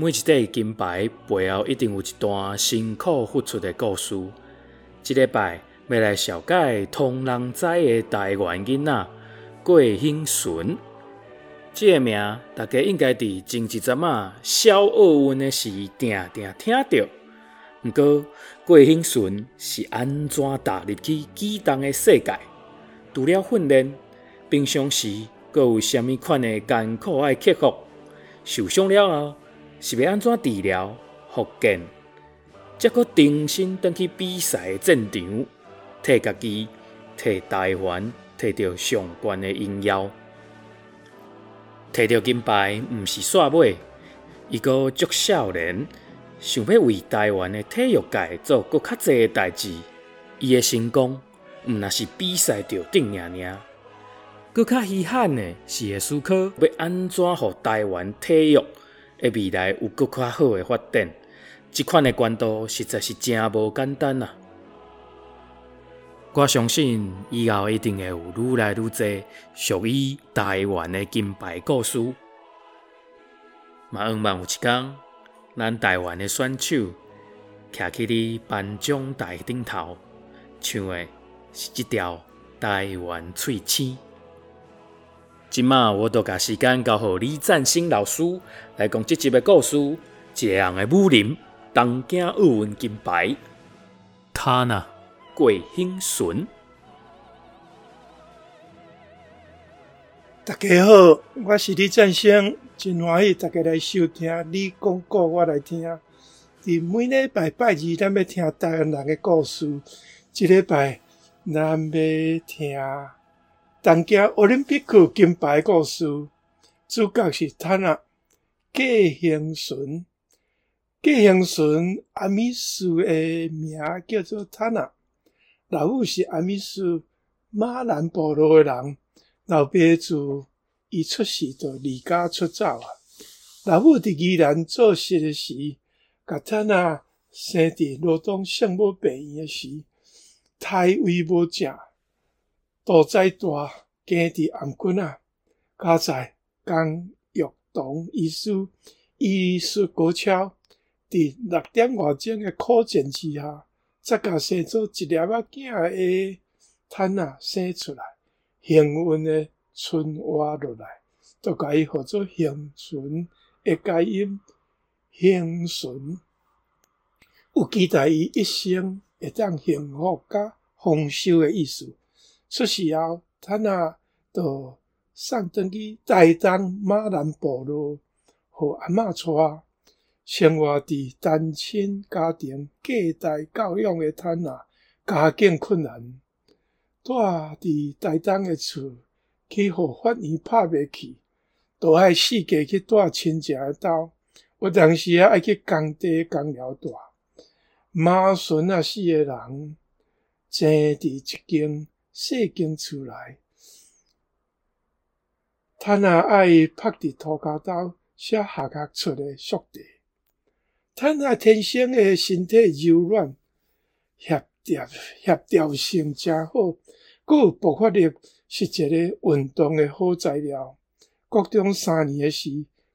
每一块金牌背后一定有一段辛苦付出的故事。这礼拜要来小解，通人知的台湾囡仔郭兴纯。这个名大家应该伫前一阵仔小奥运的时定定听到。不过郭兴顺是安怎踏入去举重的世界？除了训练，平常时阁有虾米款的艰苦爱克服？受伤了后？是要安怎治疗、复健，才可重新登去比赛的战场，替家己、替台湾摕到上悬的荣耀。摕到金牌毋是煞尾，伊阁足少年，想要为台湾的体育界做阁较侪的代志。伊的成功，毋若是比赛着顶尔尔，阁较稀罕的是会思考要安怎互台湾体育。诶，未来有更较好的发展，这款的关度实在是真无简单啊！我相信以后一定会有愈来愈多属于台湾的金牌故事。嘛，希望有一天，咱台湾的选手徛起伫颁奖台顶头，唱的是这条台湾翠青。今麦我都把时间交予李赞新老师来讲这集的故事。一个人的武林，东京奥运金牌，他呢？郭兴顺。大家好，我是李赞新，真欢喜大家来收听你讲故我来听。伫每礼拜拜二，咱要听台湾人的故事。一礼拜咱要听。东京奥林匹克金牌故事，主角是他那郭兴纯。郭兴纯阿米斯的名叫做他那，老母是阿米斯马兰部落的人，老爸自伊出世就离家出走啊。老母伫宜兰做事的时，甲他那生伫罗东圣母病院的时，胎位无正。肚仔大，生伫頷颈仔，加在江玉堂医师医术高超，伫六点外钟的苦战之下，才甲生做一粒仔囝的趁仔生出来，幸运的存活落来，都甲伊号做兴纯的佳音幸存，有期待伊一生会当幸福甲丰收的意思。出世后，他那就送登去台东马兰部落，互阿嬷带，生活伫单亲家庭隔代教养的他那，家境困难，住伫台东的厝，去互法院拍袂起，都爱四界去住亲戚的兜，有当时啊爱去工地工寮住，妈孙啊四个人，挤伫一间。细间厝内，他那爱趴伫涂骹兜写下学出的速地。他那天生的身体柔软、协调、协调性真好，阁有爆发力，是一个运动的好材料。高中三年的时，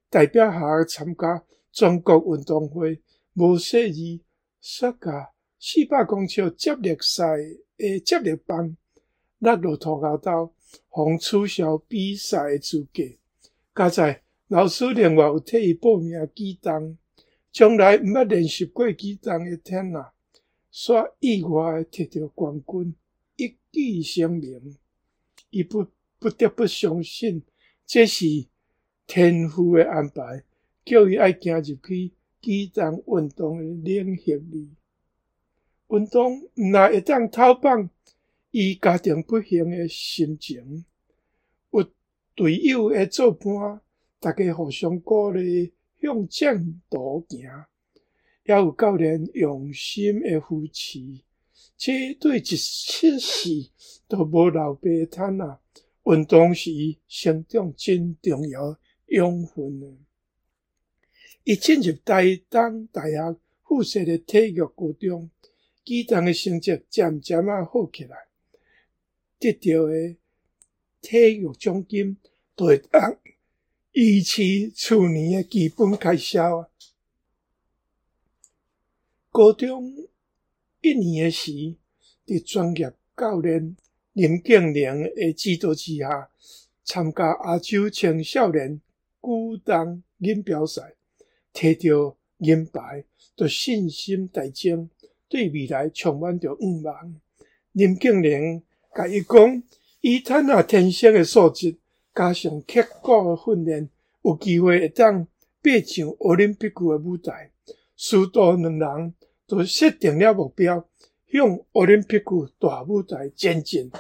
代表下参加全国运动会，无细字，摔甲四百公尺接力赛的接力棒。落落涂骹兜，互取消比赛诶资格。加在老师另外有替伊报名举重，从来毋捌练习过举重诶天呐，煞意外诶摕到冠军，一举成名。伊不不得不相信，这是天赋诶安排，叫伊爱行入去举重运动诶领域里。运动毋若会当头棒。伊家庭不幸诶心情，有队友诶作伴，大家互相鼓励，向前途行，也有教练用心诶扶持，这对一切事都无留白摊啊！运动是成长真重要养分。伊进入台东大学附设诶体育高中，举重诶成绩渐渐啊好起来。得到的体育奖金，就会当维持厝年的基本开销啊！高中一年诶时，伫专业教练林建宁诶指导之下，参加亚洲青少年举重锦标赛，摕到银牌，着信心大增，对未来充满着希望。林建宁甲伊讲，伊趁啊天生诶素质，加上刻苦诶训练，有机会会当爬上奥林匹克诶舞台。师徒两人都设定了目标，向奥林匹克大舞台前进。二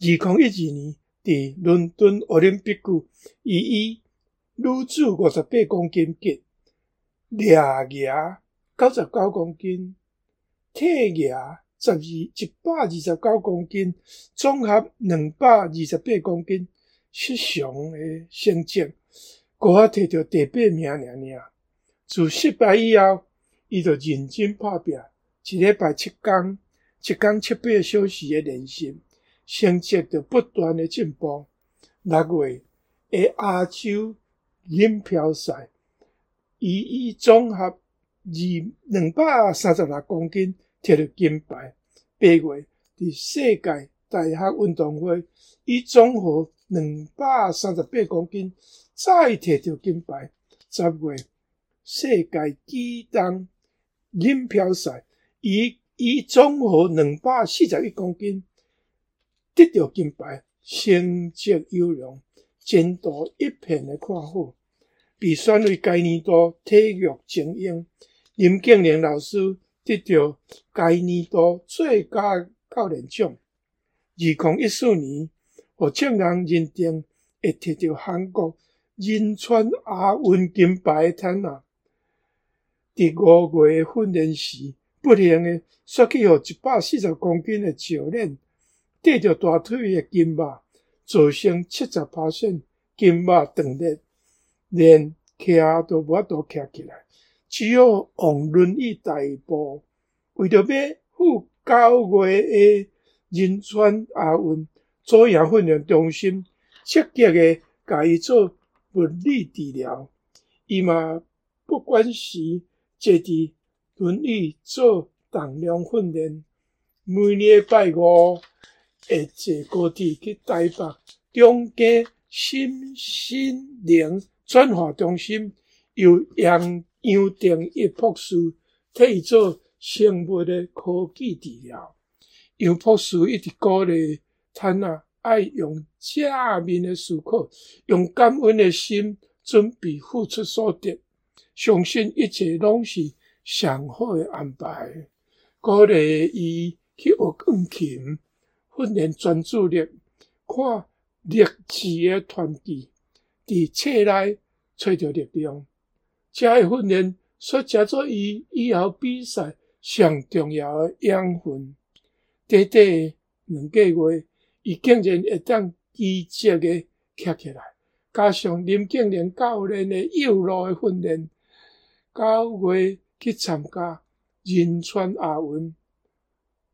零一二年，伫伦敦奥林匹克，伊以女子五十八公斤级、掠牙九十九公斤、铁牙十二一百二十九公斤，总合两百二十八公斤，失常诶成绩，阁较摕到第八名尔尔。自失败以后，伊就认真拍拼，一礼拜七天，一天七八小时诶练习，成绩就不断诶进步。六月诶亚洲锦标赛，伊以总合二两百三十六公斤摕到金牌。八月伫世界大学运动会，以总和两百三十八公斤再摕到金牌。十月。世界举重锦标赛，以以总和两百四十一公斤得到金牌，成绩优良，前途一片的看好。被选为该年度体育精英，林建宁老师得到该年度最佳教练奖。二零一四年，何庆阳认定会得到韩国仁川亚运金牌的他第五月训练时，不幸的，失去予一百四十公斤诶教练，带着大腿诶筋肉，造成七十趴线筋肉断裂，连徛都无法度徛起来，只有用轮椅代步。为着要赴九月诶仁川亚运，左阳训练中心积极诶甲伊做物理治疗，伊嘛不管是。坐伫轮椅做重量训练，每礼拜五会坐高铁去台北中继心心灵转化中心，由杨杨定一博士替做生物的科技治疗。杨博士一直鼓励他啊，爱用正面的思考，用感恩的心准备付出所得。相信一切拢是上好的安排。鼓励伊去学钢琴，训练专注力，看励志的传记，伫册内找到力量。这个训练所加做伊以后比赛上重要的养分。短短两个月，伊竟然会当积极的站起来，加上林建宁教练的有路的训练。九月去参加仁川亚运，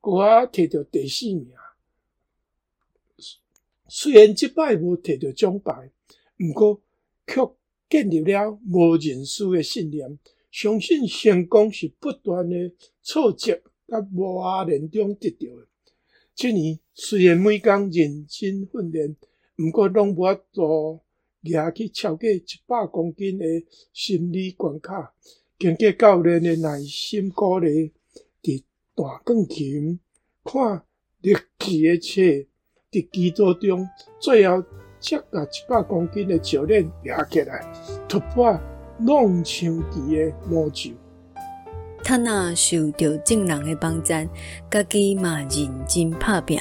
我摕到第四名。虽然即摆无摕到奖牌，毋过却建立了无认输的信念。相信成功是不断的挫折甲磨练中得到的。即年虽然每天认真训练，毋过拢无法度。也去超过一百公斤的心理关卡，经过教练的耐心鼓励，伫弹钢琴、看历史的册，伫基础中，最后接甲一百公斤的教练抓起来，突破弄墙期的魔咒。他那受到众人的帮助，家己嘛认真打拼，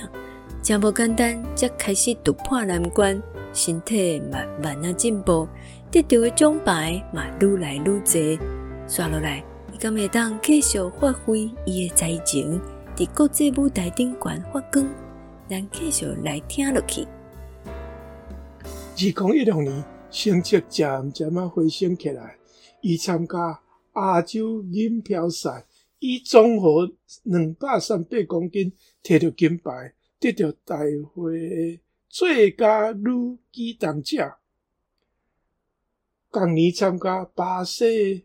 真无简单，才开始突破难关。身体慢慢啊进步，得到的奖牌嘛愈来愈侪。刷落来，伊敢会当继续发挥伊的才情，伫国际舞台顶悬发光。咱继续来听落去。二零一六年，成绩渐渐啊回升起来，伊参加亚洲锦标赛，以总和两百三十八公斤摕到金牌，得到大会。最佳女举重者，同年参加巴西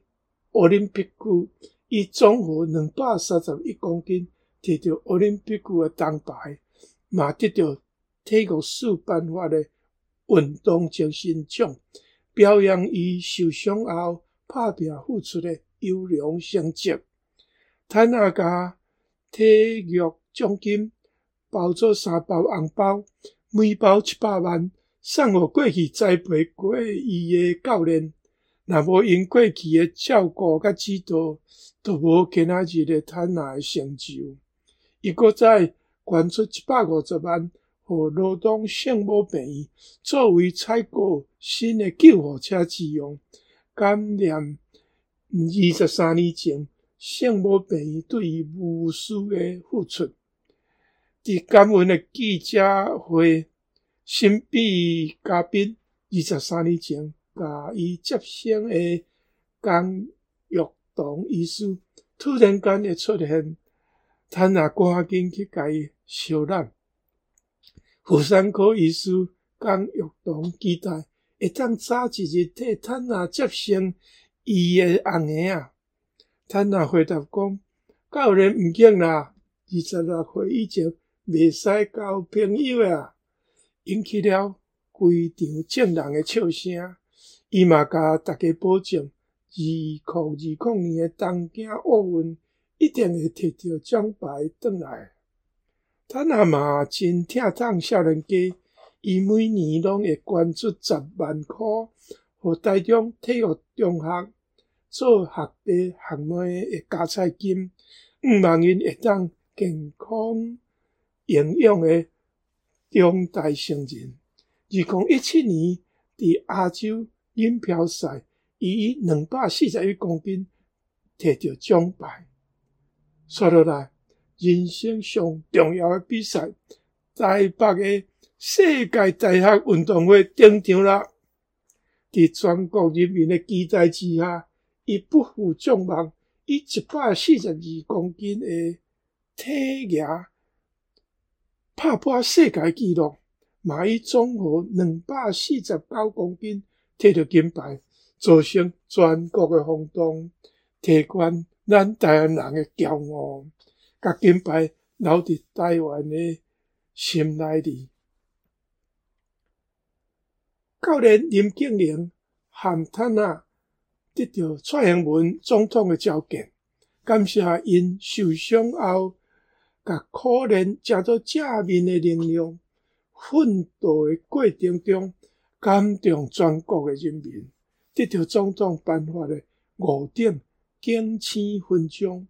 奥林匹克，伊总和两百三十一公斤，摕到奥林匹克诶铜牌，嘛得到体育史颁发诶运动精神奖，表扬伊受伤后拍拼付出诶优良成绩。坦纳加体育奖金包做三包红包，每包七百万，送予过去栽培过伊诶教练。若无因过去诶照顾甲指导，都无今仔日诶坦纳诶成就。伊搁再捐出一百五十万，互罗东圣母病院作为采购新诶救护车之用。感念二十三年前圣母病院对伊无私诶付出。伫感恩诶记者会，神秘嘉宾二十三年前。甲伊接生诶江玉堂医师突然间会出现，坦纳赶紧去甲伊收纳。妇产科医师江玉堂期待会当早一日替坦纳接生伊诶红婴仔。坦纳回答讲：教练毋紧啦，二十六岁以前袂使交朋友啊，引起了规场众人诶笑声。伊嘛甲大家保证，二零二零年诶东京奥运一定会摕到奖牌转来。坦纳嘛真疼痛少年家，伊每年拢会捐出十万块，互台中体育中学做学弟学妹诶加菜金，毋望因会当健康营养诶中大成人。二零一七年伫亚洲。锦标赛，伊以两百四十一公斤摕到奖牌。说落来，人生上重要的比赛，台北的世界大学运动会登场啦。伫全国人民的期待之下，伊不负众望，以一百四十二公斤的体格打破世界纪录，嘛以总和两百四十九公斤。摕到金牌，造成全国的轰动，提悬咱台湾人的骄傲，甲金牌留伫台湾的心内里。教练林敬玲和坦纳得到蔡英文总统的召见，感谢因受伤后，甲可怜食做正面的能量，奋斗的过程中。感动全国的人民，得到总统颁发的五点敬赐勋章。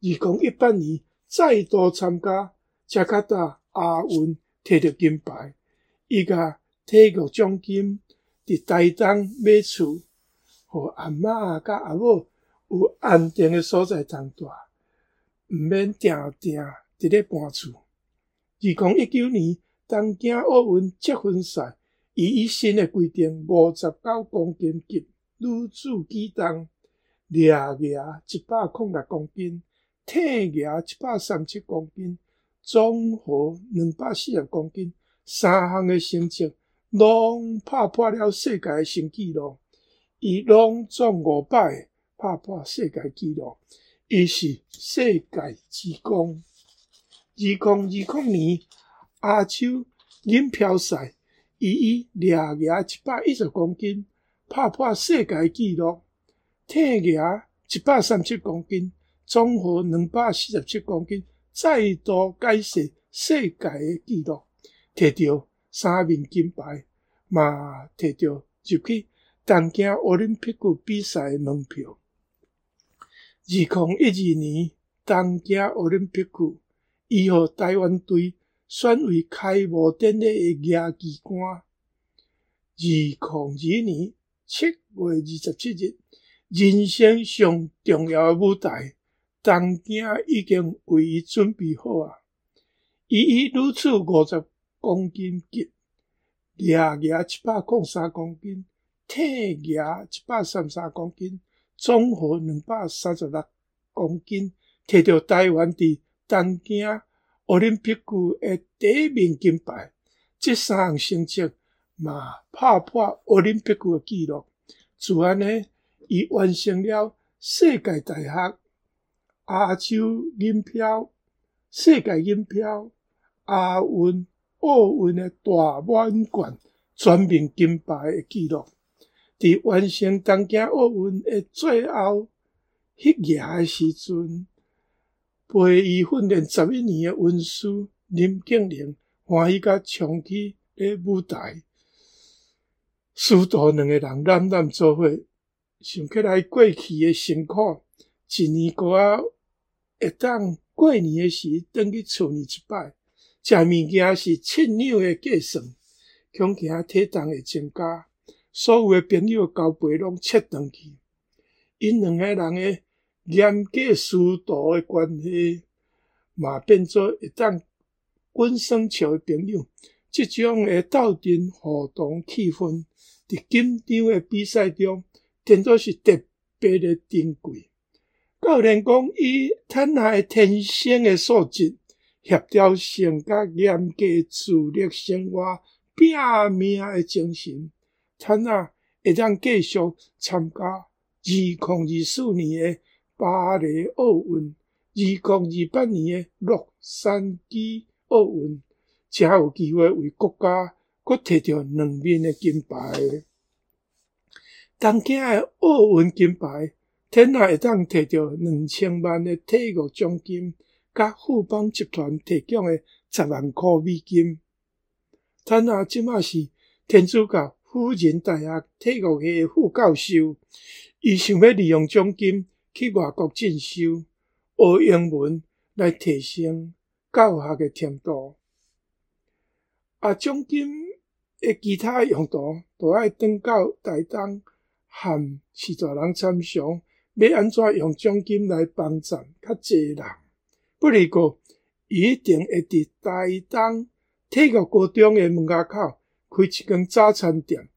二零一八年再度参加加卡达亚运，摕到金牌。伊甲体育奖金伫台东买厝，互阿嬷甲阿母有安定诶所在通住，毋免定定伫咧搬厝。二零一九年东京奥运积分赛。伊以新的规定，五十九公斤级女子举重，掠举一百零六公斤，体举一百三十七公斤，总和两百四十公斤，三项的成绩拢打破了世界的新纪录。伊拢总五摆打破世界纪录，伊是世界之光。二零二零年亚洲锦标赛。伊以掠举一百一十公斤，打破世界纪录；体举一百三十七公斤，总和两百四十七公斤，再度改写世界的纪录，摕到三面金牌，嘛摕到入去东京奥林匹克比赛的门票。二零一二年东京奥林匹克，伊予台湾队。选为开幕典礼的亚旗官。二零二一年七月二十七日，人生上重要的舞台，东京已经为伊准备好啊！伊以如此五十公斤级，掠举一百零三公斤，体举一百三十三公斤，综合两百三十六公斤，摕到台湾的东京。奥林匹克的第一面金牌，这三项成绩嘛，打破奥林匹克的纪录。自然呢，伊完成了世界大学亚洲银漂、世界银漂、亚运、奥运的大满贯全面金牌的纪录，伫完成东京奥运的最后迄夜的时阵，陪伊训练十一年的恩师林敬玲欢喜甲冲起个舞台，师徒两个人揽揽做伙，想起来过去诶辛苦，一年过啊。会当过年诶时，转去厝里一摆，食物件是亲友诶计算，恐惊体重会增加。所有诶朋友交陪拢切断去，因两个人诶严格师徒诶关系，嘛变做会当滚耍笑诶朋友。即种诶斗阵互动气氛，伫紧张诶比赛中，变做是特别诶珍贵。教练讲，伊趁下天生诶素质、协调性、甲严格自律生活、拼命诶精神，趁下会当继续参加二零二四年诶巴黎奥运、二零二八年诶洛杉矶奥运，才有机会为国家搁摕到两面诶金牌。东京诶奥运金牌。天下会当摕到两千万诶体育奖金，甲富邦集团提供诶十万块美金。天下即马是天主教辅仁大学体育系副教授，伊想要利用奖金去外国进修，学英文来提升教学诶程度。啊，奖金诶其他用途都爱转到台东和许多人参详。要安怎用奖金来帮助较济人？不过，伊一定会伫台东体育高中的门口开一间早餐店，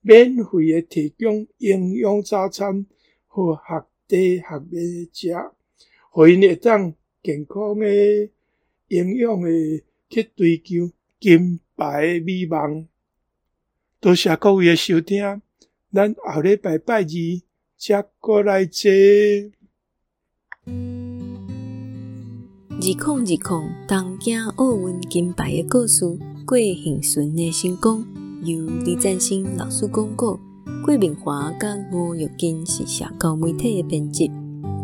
免费诶提供营养早餐，互学弟学妹食，互因会当健康诶、营养诶去追求金牌诶美梦。多谢各位诶收听，咱后礼拜拜二。接过来坐。二零二零东京奥运金牌的故事，郭幸顺的成功，由李占星老师公告。郭明华甲吴玉金是社交媒体的编辑，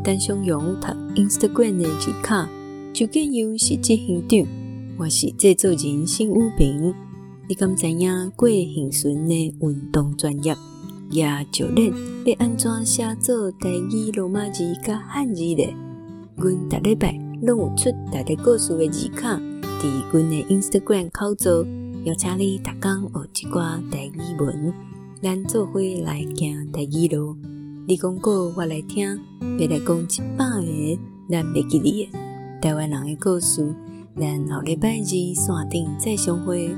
陈松勇读 Instagram 的字卡，周建优是执行长，我是制作人辛武平。你敢知影郭幸顺的运动专业？也就恁要安怎写作台语罗马字甲汉字咧？阮逐礼拜拢有出台个故事诶字卡，伫阮诶 Instagram 口做，邀请你逐工学一寡台语文，咱做伙来行台语路。你讲过我来听，要来讲一百个咱袂记哩诶台湾人诶故事，咱后礼拜二山顶再相会。